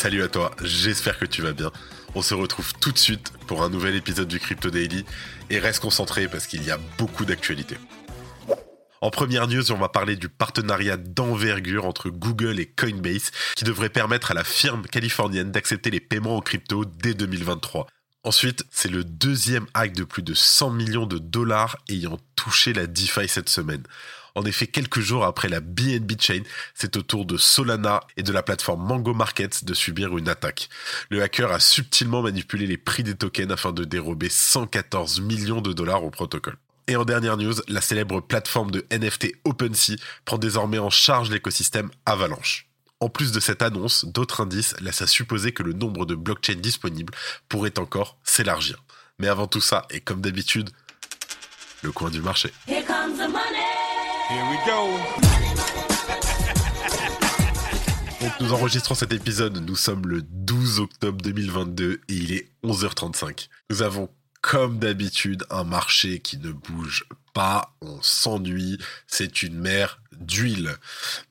Salut à toi, j'espère que tu vas bien. On se retrouve tout de suite pour un nouvel épisode du Crypto Daily et reste concentré parce qu'il y a beaucoup d'actualités. En première news, on va parler du partenariat d'envergure entre Google et Coinbase qui devrait permettre à la firme californienne d'accepter les paiements en crypto dès 2023. Ensuite, c'est le deuxième hack de plus de 100 millions de dollars ayant touché la DeFi cette semaine. En effet, quelques jours après la BNB Chain, c'est au tour de Solana et de la plateforme Mango Markets de subir une attaque. Le hacker a subtilement manipulé les prix des tokens afin de dérober 114 millions de dollars au protocole. Et en dernière news, la célèbre plateforme de NFT OpenSea prend désormais en charge l'écosystème Avalanche. En plus de cette annonce, d'autres indices laissent à supposer que le nombre de blockchains disponibles pourrait encore s'élargir. Mais avant tout ça, et comme d'habitude, le coin du marché. Here comes the money. Nous enregistrons cet épisode, nous sommes le 12 octobre 2022 et il est 11h35. Nous avons comme d'habitude un marché qui ne bouge pas, on s'ennuie, c'est une mer d'huile.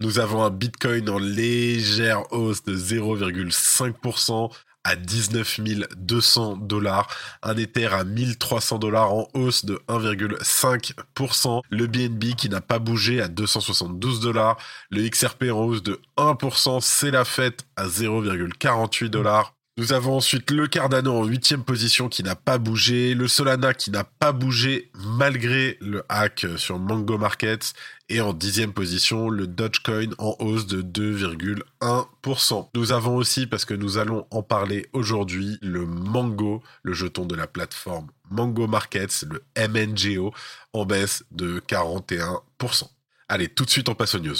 Nous avons un Bitcoin en légère hausse de 0,5%, à 19 200 dollars, un Ether à 1300 dollars en hausse de 1,5%, le BNB qui n'a pas bougé à 272 dollars, le XRP en hausse de 1%, c'est la fête à 0,48 dollars. Nous avons ensuite le Cardano en huitième position qui n'a pas bougé, le Solana qui n'a pas bougé malgré le hack sur Mango Markets et en dixième position le Dogecoin en hausse de 2,1%. Nous avons aussi, parce que nous allons en parler aujourd'hui, le Mango, le jeton de la plateforme Mango Markets, le MNGO, en baisse de 41%. Allez, tout de suite on passe aux news.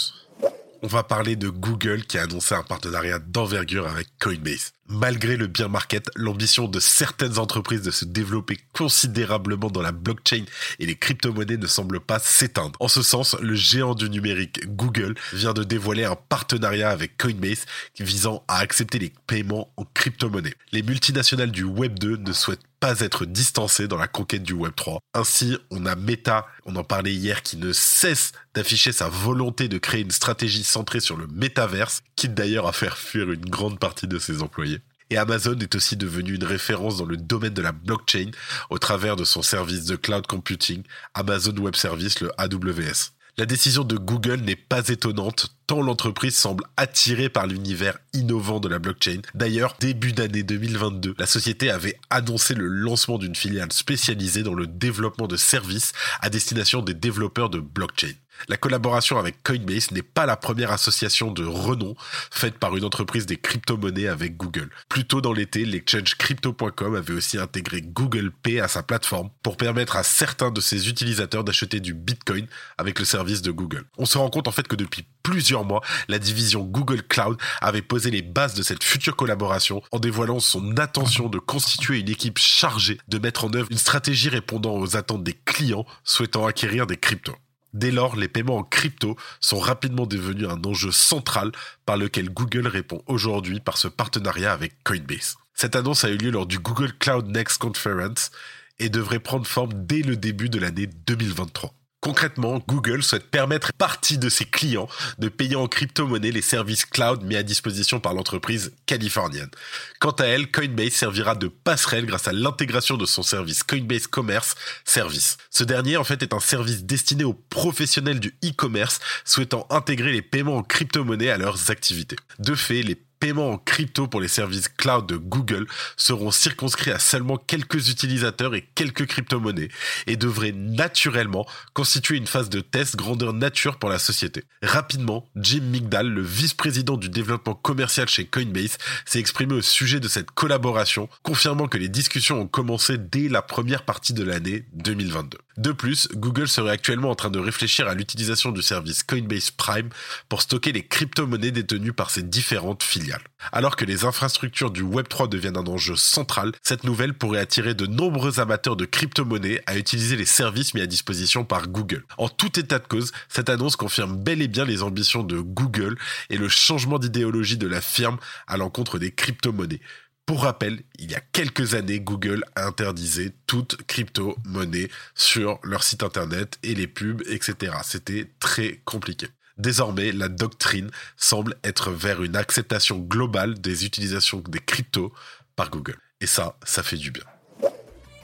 On va parler de Google qui a annoncé un partenariat d'envergure avec Coinbase. Malgré le bien market, l'ambition de certaines entreprises de se développer considérablement dans la blockchain et les crypto-monnaies ne semble pas s'éteindre. En ce sens, le géant du numérique Google vient de dévoiler un partenariat avec Coinbase visant à accepter les paiements en crypto-monnaie. Les multinationales du Web 2 ne souhaitent pas être distancées dans la conquête du Web 3. Ainsi, on a Meta, on en parlait hier, qui ne cesse d'afficher sa volonté de créer une stratégie centrée sur le métaverse, quitte d'ailleurs à faire fuir une grande partie de ses employés. Et Amazon est aussi devenu une référence dans le domaine de la blockchain au travers de son service de cloud computing, Amazon Web Service, le AWS. La décision de Google n'est pas étonnante tant l'entreprise semble attirée par l'univers innovant de la blockchain. D'ailleurs, début d'année 2022, la société avait annoncé le lancement d'une filiale spécialisée dans le développement de services à destination des développeurs de blockchain. La collaboration avec Coinbase n'est pas la première association de renom faite par une entreprise des crypto-monnaies avec Google. Plus tôt dans l'été, l'exchange crypto.com avait aussi intégré Google Pay à sa plateforme pour permettre à certains de ses utilisateurs d'acheter du Bitcoin avec le service de Google. On se rend compte en fait que depuis plusieurs mois, la division Google Cloud avait posé les bases de cette future collaboration en dévoilant son intention de constituer une équipe chargée de mettre en œuvre une stratégie répondant aux attentes des clients souhaitant acquérir des cryptos. Dès lors, les paiements en crypto sont rapidement devenus un enjeu central par lequel Google répond aujourd'hui par ce partenariat avec Coinbase. Cette annonce a eu lieu lors du Google Cloud Next Conference et devrait prendre forme dès le début de l'année 2023. Concrètement, Google souhaite permettre à partie de ses clients de payer en crypto-monnaie les services cloud mis à disposition par l'entreprise californienne. Quant à elle, Coinbase servira de passerelle grâce à l'intégration de son service Coinbase Commerce Service. Ce dernier, en fait, est un service destiné aux professionnels du e-commerce souhaitant intégrer les paiements en crypto-monnaie à leurs activités. De fait, les paiements en crypto pour les services cloud de Google seront circonscrits à seulement quelques utilisateurs et quelques crypto-monnaies et devraient naturellement constituer une phase de test grandeur nature pour la société. Rapidement, Jim Migdal, le vice-président du développement commercial chez Coinbase, s'est exprimé au sujet de cette collaboration, confirmant que les discussions ont commencé dès la première partie de l'année 2022. De plus, Google serait actuellement en train de réfléchir à l'utilisation du service Coinbase Prime pour stocker les crypto-monnaies détenues par ses différentes filiales. Alors que les infrastructures du Web3 deviennent un enjeu central, cette nouvelle pourrait attirer de nombreux amateurs de crypto-monnaies à utiliser les services mis à disposition par Google. En tout état de cause, cette annonce confirme bel et bien les ambitions de Google et le changement d'idéologie de la firme à l'encontre des crypto-monnaies. Pour rappel, il y a quelques années, Google interdisait toute crypto-monnaie sur leur site internet et les pubs, etc. C'était très compliqué. Désormais, la doctrine semble être vers une acceptation globale des utilisations des cryptos par Google. Et ça, ça fait du bien.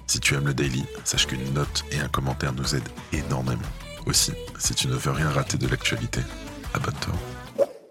Si tu aimes le daily, sache qu'une note et un commentaire nous aident énormément. Aussi, si tu ne veux rien rater de l'actualité, abonne-toi.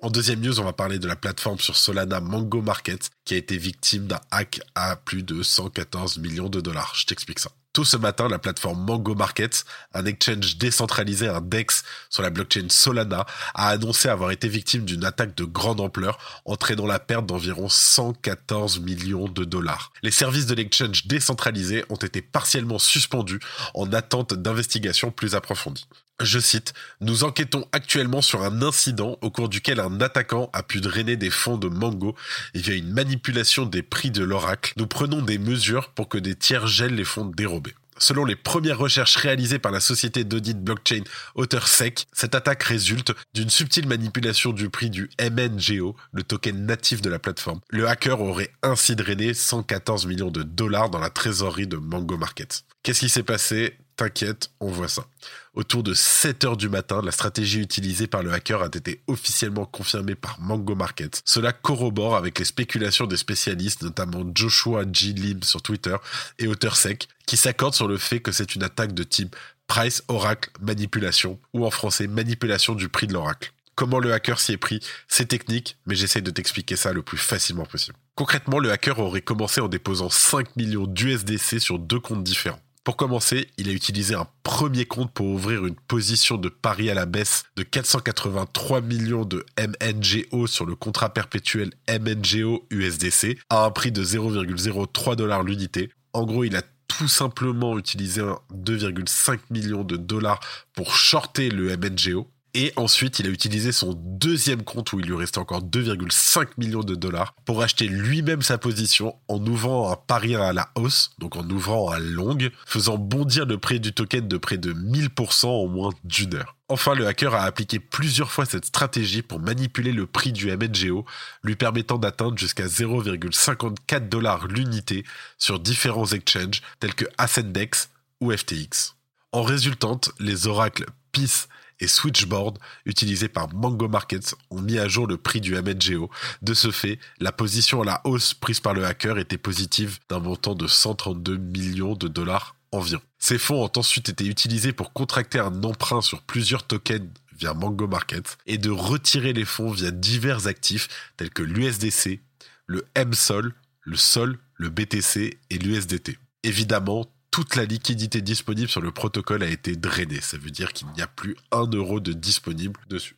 En deuxième news, on va parler de la plateforme sur Solana Mango Market qui a été victime d'un hack à plus de 114 millions de dollars. Je t'explique ça. Tout ce matin, la plateforme Mango Market, un exchange décentralisé, un DEX sur la blockchain Solana, a annoncé avoir été victime d'une attaque de grande ampleur, entraînant la perte d'environ 114 millions de dollars. Les services de l'exchange décentralisé ont été partiellement suspendus en attente d'investigations plus approfondies. Je cite, Nous enquêtons actuellement sur un incident au cours duquel un attaquant a pu drainer des fonds de Mango via une manipulation des prix de l'oracle. Nous prenons des mesures pour que des tiers gèlent les fonds dérobés. Selon les premières recherches réalisées par la société d'audit blockchain OtterSec, cette attaque résulte d'une subtile manipulation du prix du MNGO, le token natif de la plateforme. Le hacker aurait ainsi drainé 114 millions de dollars dans la trésorerie de Mango Market. Qu'est-ce qui s'est passé? T'inquiète, on voit ça. Autour de 7 heures du matin, la stratégie utilisée par le hacker a été officiellement confirmée par Mango Market. Cela corrobore avec les spéculations des spécialistes, notamment Joshua G. Lim sur Twitter et AuthorSec, qui s'accordent sur le fait que c'est une attaque de type Price Oracle Manipulation, ou en français manipulation du prix de l'oracle. Comment le hacker s'y est pris, c'est technique, mais j'essaie de t'expliquer ça le plus facilement possible. Concrètement, le hacker aurait commencé en déposant 5 millions d'USDC sur deux comptes différents. Pour commencer, il a utilisé un premier compte pour ouvrir une position de pari à la baisse de 483 millions de MNGO sur le contrat perpétuel MNGO USDC à un prix de 0,03 dollars l'unité. En gros, il a tout simplement utilisé 2,5 millions de dollars pour shorter le MNGO et ensuite, il a utilisé son deuxième compte où il lui restait encore 2,5 millions de dollars pour acheter lui-même sa position en ouvrant un pari à la hausse, donc en ouvrant à longue, faisant bondir le prix du token de près de 1000% en moins d'une heure. Enfin, le hacker a appliqué plusieurs fois cette stratégie pour manipuler le prix du MNGO, lui permettant d'atteindre jusqu'à 0,54 dollars l'unité sur différents exchanges tels que Ascendex ou FTX. En résultante, les oracles PIS et Switchboard utilisés par Mango Markets ont mis à jour le prix du MNGO. De ce fait, la position à la hausse prise par le hacker était positive d'un montant de 132 millions de dollars environ. Ces fonds ont ensuite été utilisés pour contracter un emprunt sur plusieurs tokens via Mango Markets et de retirer les fonds via divers actifs tels que l'USDC, le MSOL, le SOL, le BTC et l'USDT. Évidemment, toute la liquidité disponible sur le protocole a été drainée. Ça veut dire qu'il n'y a plus un euro de disponible dessus.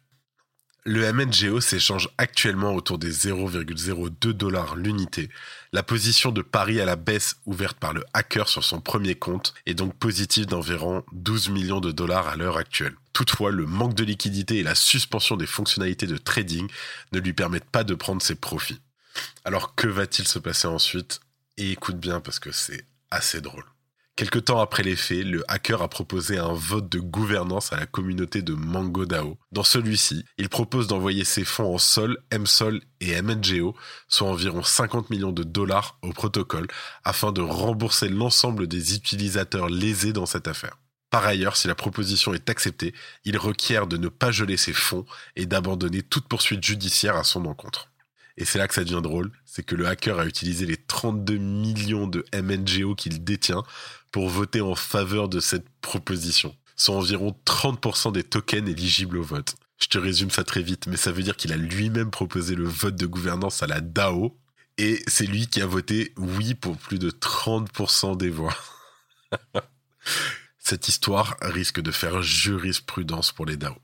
Le MNGO s'échange actuellement autour des 0,02 dollars l'unité. La position de Paris à la baisse ouverte par le hacker sur son premier compte est donc positive d'environ 12 millions de dollars à l'heure actuelle. Toutefois, le manque de liquidité et la suspension des fonctionnalités de trading ne lui permettent pas de prendre ses profits. Alors que va-t-il se passer ensuite? Et écoute bien parce que c'est assez drôle. Quelque temps après les faits, le hacker a proposé un vote de gouvernance à la communauté de MangoDAO. Dans celui-ci, il propose d'envoyer ses fonds en Sol, MSOL et MNGO, soit environ 50 millions de dollars au protocole, afin de rembourser l'ensemble des utilisateurs lésés dans cette affaire. Par ailleurs, si la proposition est acceptée, il requiert de ne pas geler ses fonds et d'abandonner toute poursuite judiciaire à son encontre. Et c'est là que ça devient drôle, c'est que le hacker a utilisé les 32 millions de MNGO qu'il détient pour voter en faveur de cette proposition. Sont environ 30% des tokens éligibles au vote. Je te résume ça très vite, mais ça veut dire qu'il a lui-même proposé le vote de gouvernance à la DAO, et c'est lui qui a voté oui pour plus de 30% des voix. Cette histoire risque de faire jurisprudence pour les DAO.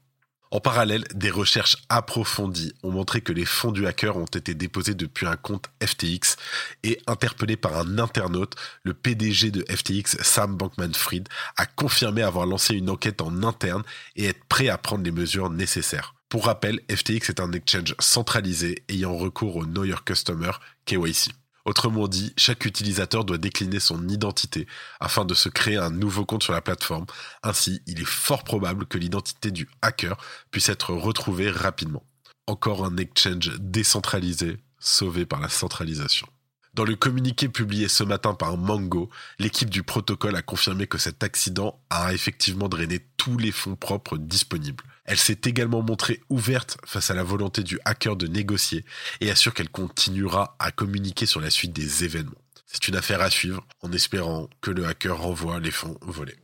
En parallèle, des recherches approfondies ont montré que les fonds du hacker ont été déposés depuis un compte FTX et interpellé par un internaute, le PDG de FTX, Sam Bankman-Fried, a confirmé avoir lancé une enquête en interne et être prêt à prendre les mesures nécessaires. Pour rappel, FTX est un exchange centralisé ayant recours au Know Your Customer KYC. Autrement dit, chaque utilisateur doit décliner son identité afin de se créer un nouveau compte sur la plateforme. Ainsi, il est fort probable que l'identité du hacker puisse être retrouvée rapidement. Encore un exchange décentralisé sauvé par la centralisation. Dans le communiqué publié ce matin par Mango, l'équipe du protocole a confirmé que cet accident a effectivement drainé tous les fonds propres disponibles. Elle s'est également montrée ouverte face à la volonté du hacker de négocier et assure qu'elle continuera à communiquer sur la suite des événements. C'est une affaire à suivre en espérant que le hacker renvoie les fonds volés.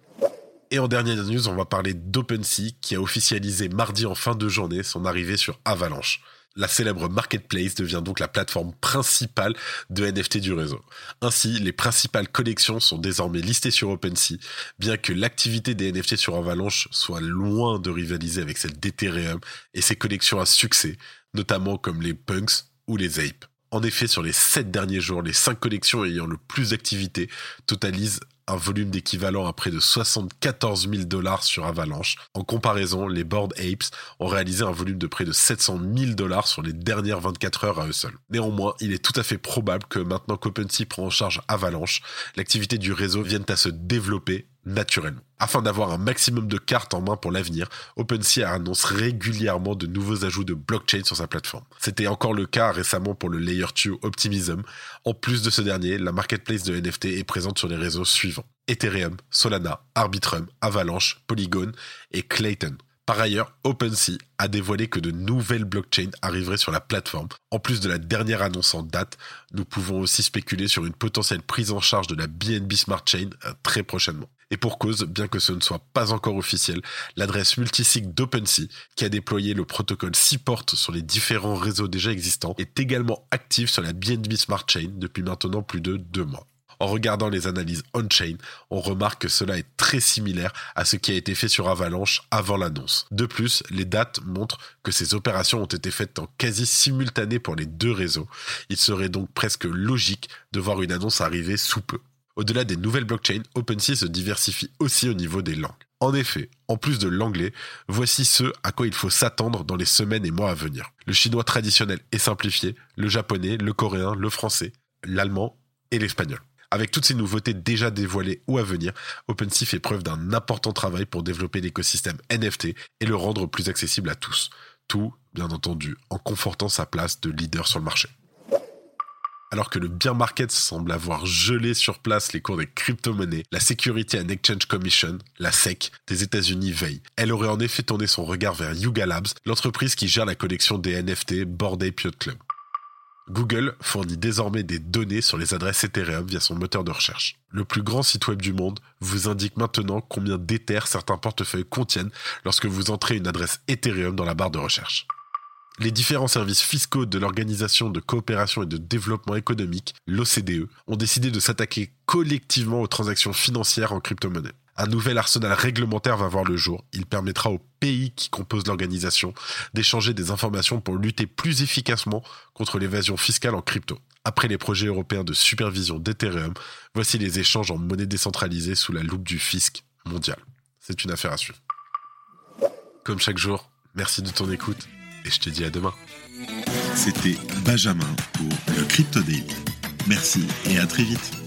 Et en dernière news, on va parler d'OpenSea qui a officialisé mardi en fin de journée son arrivée sur Avalanche. La célèbre marketplace devient donc la plateforme principale de NFT du réseau. Ainsi, les principales collections sont désormais listées sur OpenSea, bien que l'activité des NFT sur Avalanche soit loin de rivaliser avec celle d'Ethereum et ses collections à succès, notamment comme les Punks ou les Apes. En effet, sur les 7 derniers jours, les 5 collections ayant le plus d'activité totalisent un volume d'équivalent à près de 74 000 dollars sur Avalanche. En comparaison, les Board Apes ont réalisé un volume de près de 700 000 dollars sur les dernières 24 heures à eux. Néanmoins, il est tout à fait probable que maintenant qu'OpenSea prend en charge Avalanche, l'activité du réseau vienne à se développer naturellement. Afin d'avoir un maximum de cartes en main pour l'avenir, OpenSea annonce régulièrement de nouveaux ajouts de blockchain sur sa plateforme. C'était encore le cas récemment pour le Layer 2 Optimism. En plus de ce dernier, la marketplace de NFT est présente sur les réseaux suivants. Ethereum, Solana, Arbitrum, Avalanche, Polygon et Clayton. Par ailleurs, OpenSea a dévoilé que de nouvelles blockchains arriveraient sur la plateforme. En plus de la dernière annonce en date, nous pouvons aussi spéculer sur une potentielle prise en charge de la BNB Smart Chain euh, très prochainement. Et pour cause, bien que ce ne soit pas encore officiel, l'adresse multisig d'OpenSea, qui a déployé le protocole Seaport sur les différents réseaux déjà existants, est également active sur la BNB Smart Chain depuis maintenant plus de deux mois. En regardant les analyses on-chain, on remarque que cela est très similaire à ce qui a été fait sur Avalanche avant l'annonce. De plus, les dates montrent que ces opérations ont été faites en quasi simultané pour les deux réseaux. Il serait donc presque logique de voir une annonce arriver sous peu. Au-delà des nouvelles blockchains, OpenSea se diversifie aussi au niveau des langues. En effet, en plus de l'anglais, voici ce à quoi il faut s'attendre dans les semaines et mois à venir. Le chinois traditionnel et simplifié, le japonais, le coréen, le français, l'allemand et l'espagnol. Avec toutes ces nouveautés déjà dévoilées ou à venir, OpenSea fait preuve d'un important travail pour développer l'écosystème NFT et le rendre plus accessible à tous. Tout, bien entendu, en confortant sa place de leader sur le marché. Alors que le bear market semble avoir gelé sur place les cours des crypto-monnaies, la Security and Exchange Commission, la SEC, des États-Unis veille. Elle aurait en effet tourné son regard vers Yuga Labs, l'entreprise qui gère la collection des NFT Bored Ape Club. Google fournit désormais des données sur les adresses Ethereum via son moteur de recherche. Le plus grand site web du monde vous indique maintenant combien d'Ether certains portefeuilles contiennent lorsque vous entrez une adresse Ethereum dans la barre de recherche. Les différents services fiscaux de l'Organisation de coopération et de développement économique, l'OCDE, ont décidé de s'attaquer collectivement aux transactions financières en crypto-monnaie. Un nouvel arsenal réglementaire va voir le jour. Il permettra aux pays qui composent l'organisation d'échanger des informations pour lutter plus efficacement contre l'évasion fiscale en crypto. Après les projets européens de supervision d'Ethereum, voici les échanges en monnaie décentralisée sous la loupe du fisc mondial. C'est une affaire à suivre. Comme chaque jour, merci de ton écoute et je te dis à demain. C'était Benjamin pour le Crypto Daily. Merci et à très vite.